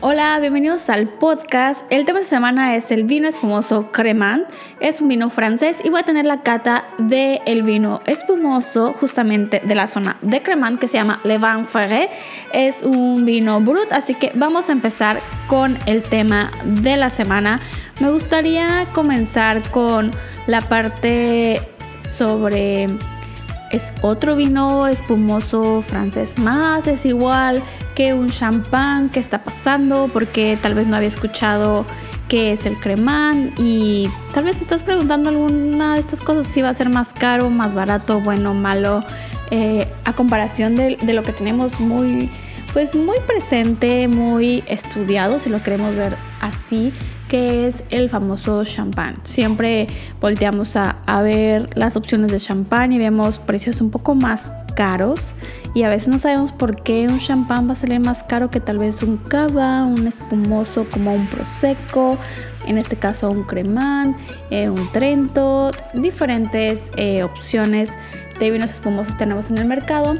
Hola, bienvenidos al podcast. El tema de semana es el vino espumoso Cremant. Es un vino francés y voy a tener la cata del el vino espumoso justamente de la zona de Cremant que se llama Le Vin. Es un vino brut, así que vamos a empezar con el tema de la semana. Me gustaría comenzar con la parte sobre es otro vino espumoso francés. Más, es igual que un champán, ¿qué está pasando? Porque tal vez no había escuchado qué es el cremán y tal vez estás preguntando alguna de estas cosas si va a ser más caro, más barato, bueno, malo, eh, a comparación de, de, lo que tenemos muy, pues muy presente, muy estudiado, si lo queremos ver así que es el famoso champán. Siempre volteamos a, ver las opciones de champán y vemos precios un poco más caros y a veces no sabemos por qué un champán va a salir más caro que tal vez un cava, un espumoso como un prosecco, en este caso un cremán, eh, un trento, diferentes eh, opciones de vinos espumosos tenemos en el mercado.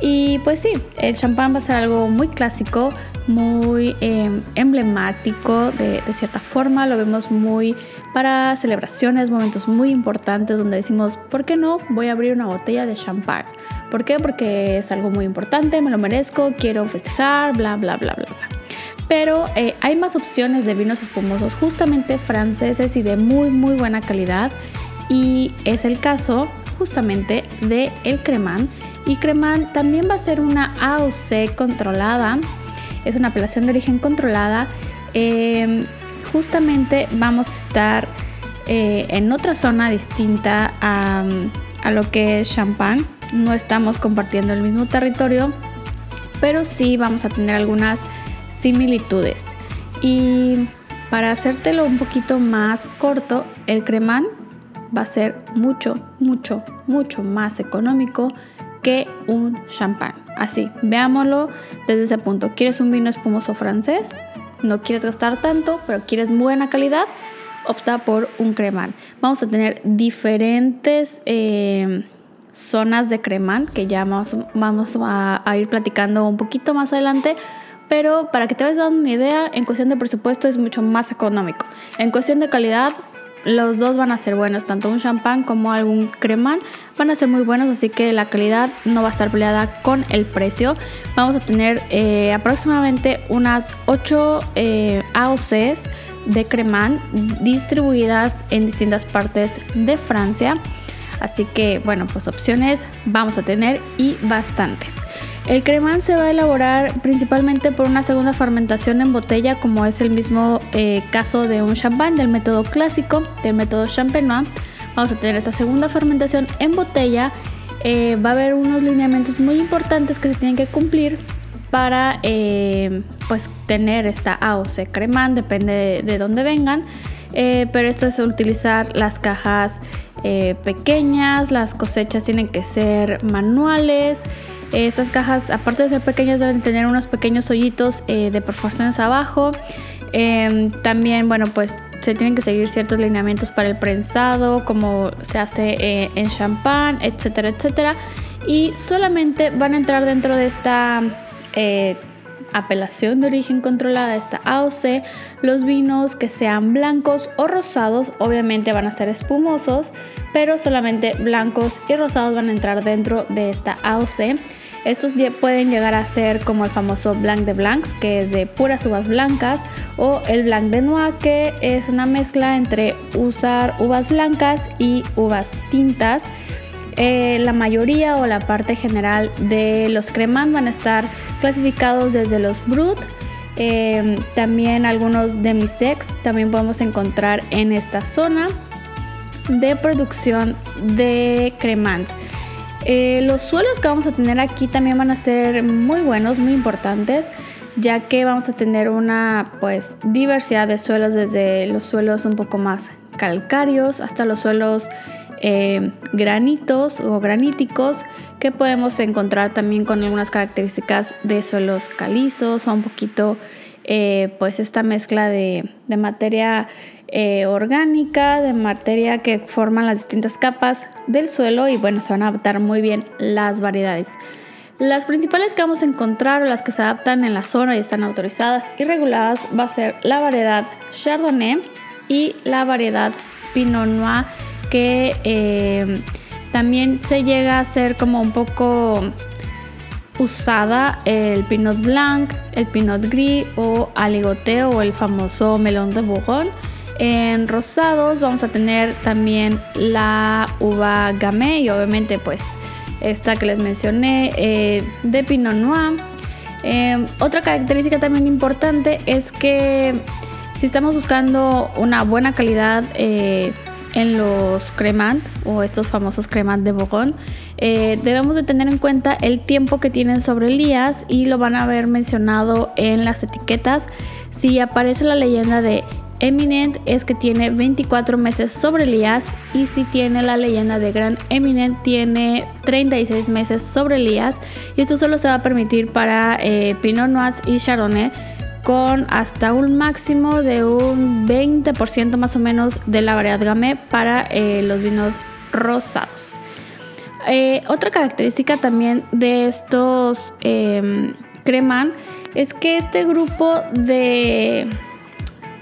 Y pues sí, el champán va a ser algo muy clásico, muy em, emblemático de, cierta forma, lo vemos muy para celebraciones, momentos muy importantes donde decimos, ¿por qué no? Voy a abrir una botella de champán. ¿Por qué? Porque es algo muy importante, me lo merezco, quiero festejar, bla, bla, bla, bla, bla. Pero eh, hay más opciones de vinos espumosos justamente franceses y de muy, muy buena calidad. Y es el caso justamente de el cremán. Y cremán también va a ser una AOC controlada es una apelación de origen controlada. Em, justamente vamos a estar eh, en otra zona distinta a, a lo que es Champagne. No estamos compartiendo el mismo territorio, pero sí vamos a tener algunas similitudes. Y para hacértelo un poquito más corto, el cremán va a ser mucho, mucho, mucho más económico que un champán. Así, veámoslo desde ese punto. ¿Quieres un vino espumoso francés? No quieres gastar tanto, pero quieres buena calidad, opta por un cremant. Vamos a tener diferentes eh, zonas de cremant que ya vamos, vamos a, a, ir platicando un poquito más adelante. Pero para que te vayas dando una idea, en cuestión de presupuesto es mucho más económico. En cuestión de calidad, los dos van a ser buenos, tanto un champán como algún cremán van a ser muy buenos, así que la calidad no va a estar peleada con el precio. Vamos a tener eh, aproximadamente unas 8 eh, AOCs de cremán distribuidas en distintas partes de Francia. Así que bueno, pues opciones vamos a tener y bastantes. El cremán se va a elaborar principalmente por una segunda fermentación en botella, como es el mismo eh, caso de un champán del método clásico, del método champenois. Vamos a tener esta segunda fermentación en botella. Eh, va a haber unos lineamientos muy importantes que se tienen que cumplir para eh, pues tener esta AOC cremán, depende de, de dónde vengan. pero esto es utilizar las cajas pequeñas, las cosechas tienen que ser manuales. Estas cajas, aparte de ser pequeñas, deben tener unos pequeños hoyitos eh, de perforaciones abajo. Em, también, bueno, pues se tienen que seguir ciertos lineamientos para el prensado, como se hace eh, en champán, etcétera, etcétera. Y solamente van a entrar dentro de esta eh, apelación de origen controlada, esta AOC, los vinos que sean blancos o rosados, obviamente van a ser espumosos, pero solamente blancos y rosados van a entrar dentro de esta AOC. Estos pueden llegar a ser como el famoso Blanc de Blancs, que es de puras uvas blancas, o el Blanc de Noix, que es una mezcla entre usar uvas blancas y uvas tintas. Eh, la mayoría o la parte general de los cremant van a estar clasificados desde los brut. Eh, también algunos demi-sex también podemos encontrar en esta zona de producción de cremants. Eh, los suelos que vamos a tener aquí también van a ser muy buenos, muy importantes, ya que vamos a tener una pues diversidad de suelos desde los suelos un poco más calcáreos hasta los suelos eh, granitos o graníticos que podemos encontrar también con algunas características de suelos calizos o un poquito eh, pues esta mezcla de, materia eh, orgánica, de materia que forman las distintas capas del suelo y bueno, se van a adaptar muy bien las variedades. Las principales que vamos a encontrar o las que se adaptan en la zona y están autorizadas y reguladas va a ser la variedad Chardonnay y la variedad Pinot Noir que eh, también se llega a ser como un poco usada el Pinot Blanc, el Pinot Gris o Aligoteo o el famoso melón de Bourgogne. En rosados vamos a tener también la uva Gamay y obviamente pues esta que les mencioné eh, de Pinot Noir. Eh, otra característica también importante es que si estamos buscando una buena calidad en los cremant o estos famosos cremant de Bourgogne, eh, debemos de tener en cuenta el tiempo que tienen sobre Elías y lo van a ver mencionado en las etiquetas. Si aparece la leyenda de Eminent es que tiene 24 meses sobre Elías y si tiene la leyenda de Gran Eminent tiene 36 meses sobre Elías y esto solo se va a permitir para eh, Pinot Noir y Chardonnay con hasta un máximo de un 20% más o menos de la variedad Gamay para eh, los vinos rosados. Eh, otra característica también de estos eh, es que este grupo de,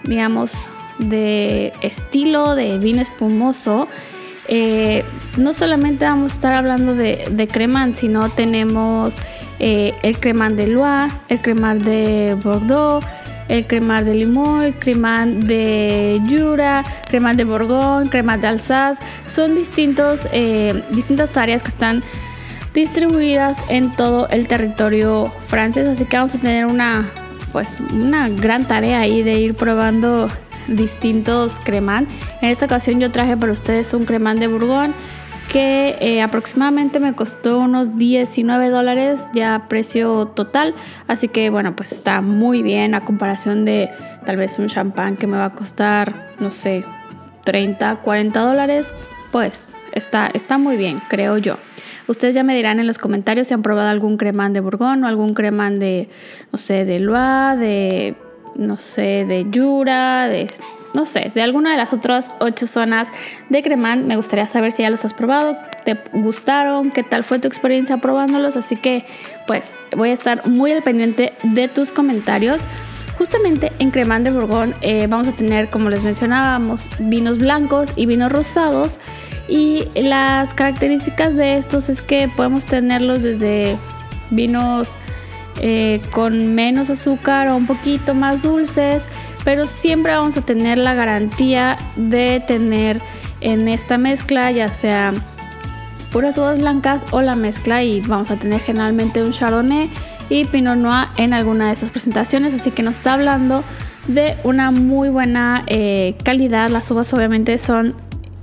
digamos, de estilo de vino espumoso, no solamente vamos a estar hablando de, de creman, sino tenemos eh, el cremant de Loire, el cremant de Bordeaux, el cremant de Limón, el cremant de Jura, cremant de Bourgogne, cremant de Alsace. Son distintos, eh, distintas áreas que están distribuidas en todo el territorio francés, así que vamos a tener una, pues, una gran tarea ahí de ir probando distintos cremant. En esta ocasión yo traje para ustedes un cremant de Bourgogne que eh, aproximadamente me costó unos 19 dólares ya precio total. Así que bueno, pues está muy bien a comparación de tal vez un champán que me va a costar, no sé, 30, 40 dólares. Pues está, está muy bien, creo yo. Ustedes ya me dirán en los comentarios si han probado algún cremán de Bourgogne o algún cremán de, no sé, de Loire, de, no sé, de Jura, de no sé, de alguna de las otras ocho zonas de Cremant. Me gustaría saber si ya los has probado, te gustaron, qué tal fue tu experiencia probándolos. Así que, pues, voy a estar muy al pendiente de tus comentarios. Justamente en Cremant de Bourgogne eh, vamos a tener, como les mencionábamos, vinos blancos y vinos rosados. Y las características de estos es que podemos tenerlos desde vinos eh, con menos azúcar o un poquito más dulces pero siempre vamos a tener la garantía de tener en esta mezcla ya sea puras uvas blancas o la mezcla y vamos a tener generalmente un chardonnay y pinot noir en alguna de esas presentaciones. Así que nos está hablando de una muy buena eh, calidad. Las uvas obviamente son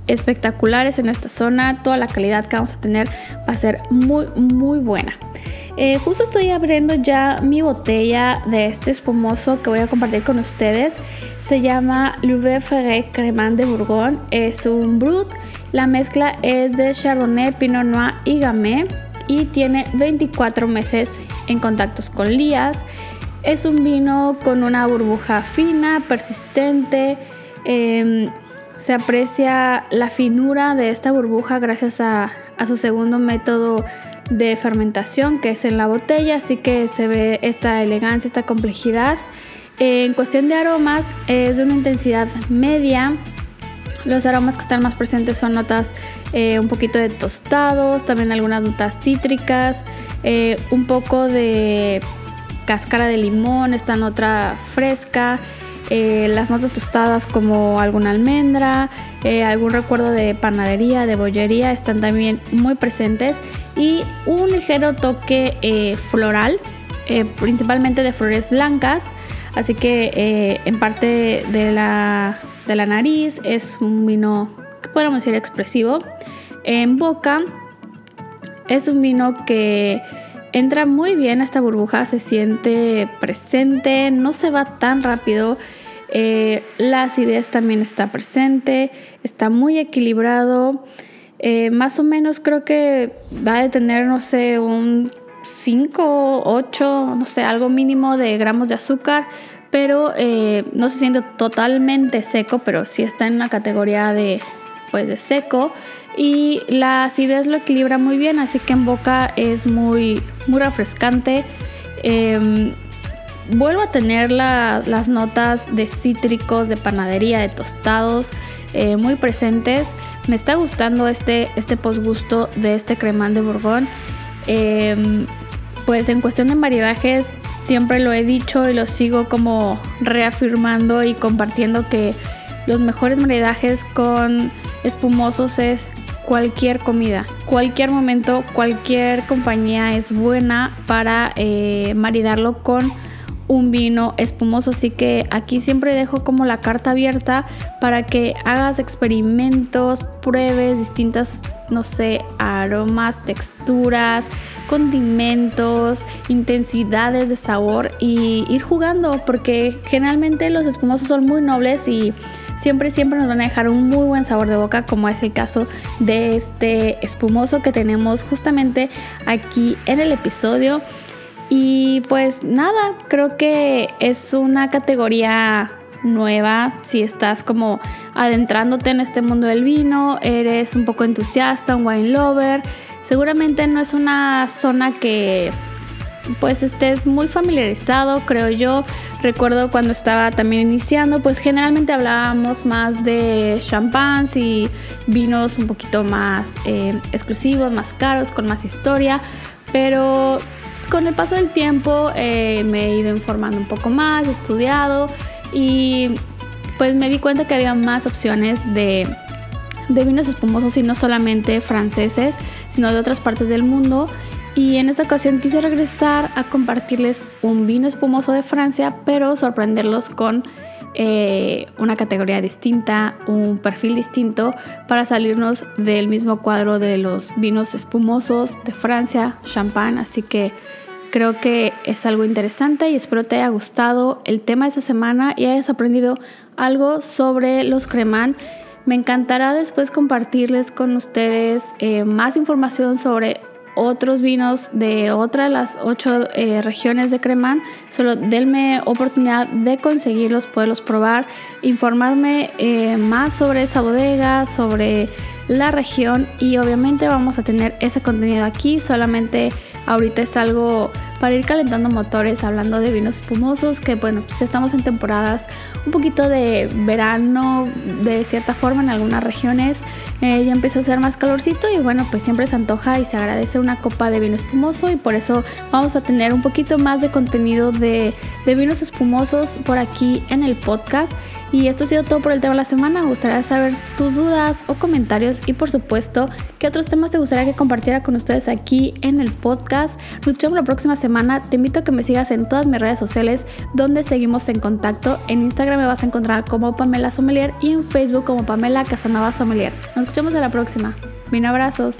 espectaculares en esta zona. Toda la calidad que vamos a tener va a ser muy muy buena eh, justo estoy abriendo ya mi botella de este espumoso que voy a compartir con ustedes. Se llama Louvet Ferret Cremant de Bourgogne. Es un brut. La mezcla es de Chardonnay, Pinot Noir y Gamay. Y tiene 24 meses en contactos con lías. Es un vino con una burbuja fina, persistente. Em, se aprecia la finura de esta burbuja gracias a, a su segundo método de fermentación que es en la botella, así que se ve esta elegancia, esta complejidad. En cuestión de aromas es de una intensidad media. Los aromas que están más presentes son notas eh, un poquito de tostados, también algunas notas cítricas, eh, un poco de cáscara de limón, esta nota fresca, eh, las notas tostadas como alguna almendra, algún recuerdo de panadería, de bollería están también muy presentes y un ligero toque eh, floral, eh, principalmente de flores blancas. Así que eh, en parte de la, de la nariz es un vino que podemos decir expresivo. En boca es un vino que entra muy bien esta burbuja, se siente presente, no se va tan rápido. Eh, la acidez también está presente, está muy equilibrado. Eh, más o menos creo que va a tener, no sé, un 5, 8, no sé, algo mínimo de gramos de azúcar, pero eh, no se siente totalmente seco, pero sí está en la categoría de, pues, de seco. Y la acidez lo equilibra muy bien, así que en boca es muy, muy refrescante. Em, vuelvo a tener las notas de cítricos, de panadería, de tostados eh, muy presentes. Me está gustando este, este postgusto de este cremán de Bourgogne. Em, pues en cuestión de maridajes, siempre lo he dicho y lo sigo como reafirmando y compartiendo que los mejores maridajes con espumosos es cualquier comida, cualquier momento, cualquier compañía es buena para eh, maridarlo con un vino espumoso. Así que aquí siempre dejo como la carta abierta para que hagas experimentos, pruebes distintas, no sé, aromas, texturas, condimentos, intensidades de sabor y ir jugando porque generalmente los espumosos son muy nobles y siempre, siempre nos van a dejar un muy buen sabor de boca, como es el caso de este espumoso que tenemos justamente aquí en el episodio. Y pues nada, creo que es una categoría nueva si estás como adentrándote en este mundo del vino, eres un poco entusiasta, un wine lover. Seguramente no es una zona que pues estés muy familiarizado, creo yo. Recuerdo cuando estaba también iniciando, pues generalmente hablábamos más de champans y vinos un poquito más eh, exclusivos, más caros, con más historia, pero con el paso del tiempo eh, me he ido informando un poco más, he estudiado y pues me di cuenta que había más opciones de, de vinos espumosos y no solamente franceses, sino de otras partes del mundo y en esta ocasión quise regresar a compartirles un vino espumoso de Francia, pero sorprenderlos con eh, una categoría distinta, un perfil distinto, para salirnos del mismo cuadro de los vinos espumosos de Francia, champán. Así que creo que es algo interesante y espero te haya gustado el tema de esta semana y hayas aprendido algo sobre los cremán. Me encantará después compartirles con ustedes eh, más información sobre otros vinos de otra de las ocho eh, regiones de Cremán. Solo denme oportunidad de conseguirlos, poderlos probar, informarme eh, más sobre esa bodega, sobre la región y obviamente vamos a tener ese contenido aquí. Solamente ahorita es algo para ir calentando motores, hablando de vinos espumosos, que bueno, pues estamos en temporadas un poquito de verano, de cierta forma en algunas regiones. Eh, ya empieza a ser más calorcito y bueno, pues siempre se antoja y se agradece una copa de vino espumoso y por eso vamos a tener un poquito más de contenido de, de vinos espumosos por aquí en el podcast. Y esto ha sido todo por el tema de la semana. Me gustaría saber tus dudas o comentarios y por supuesto qué otros temas te gustaría que compartiera con ustedes aquí en el podcast. Nos vemos la próxima semana. Te invito a que me sigas en todas mis redes sociales donde seguimos en contacto. En Instagram me vas a encontrar como Pamela Sommelier y en Facebook como Pamela Casanova Sommelier. Nos escuchamos a la próxima. Mil abrazos.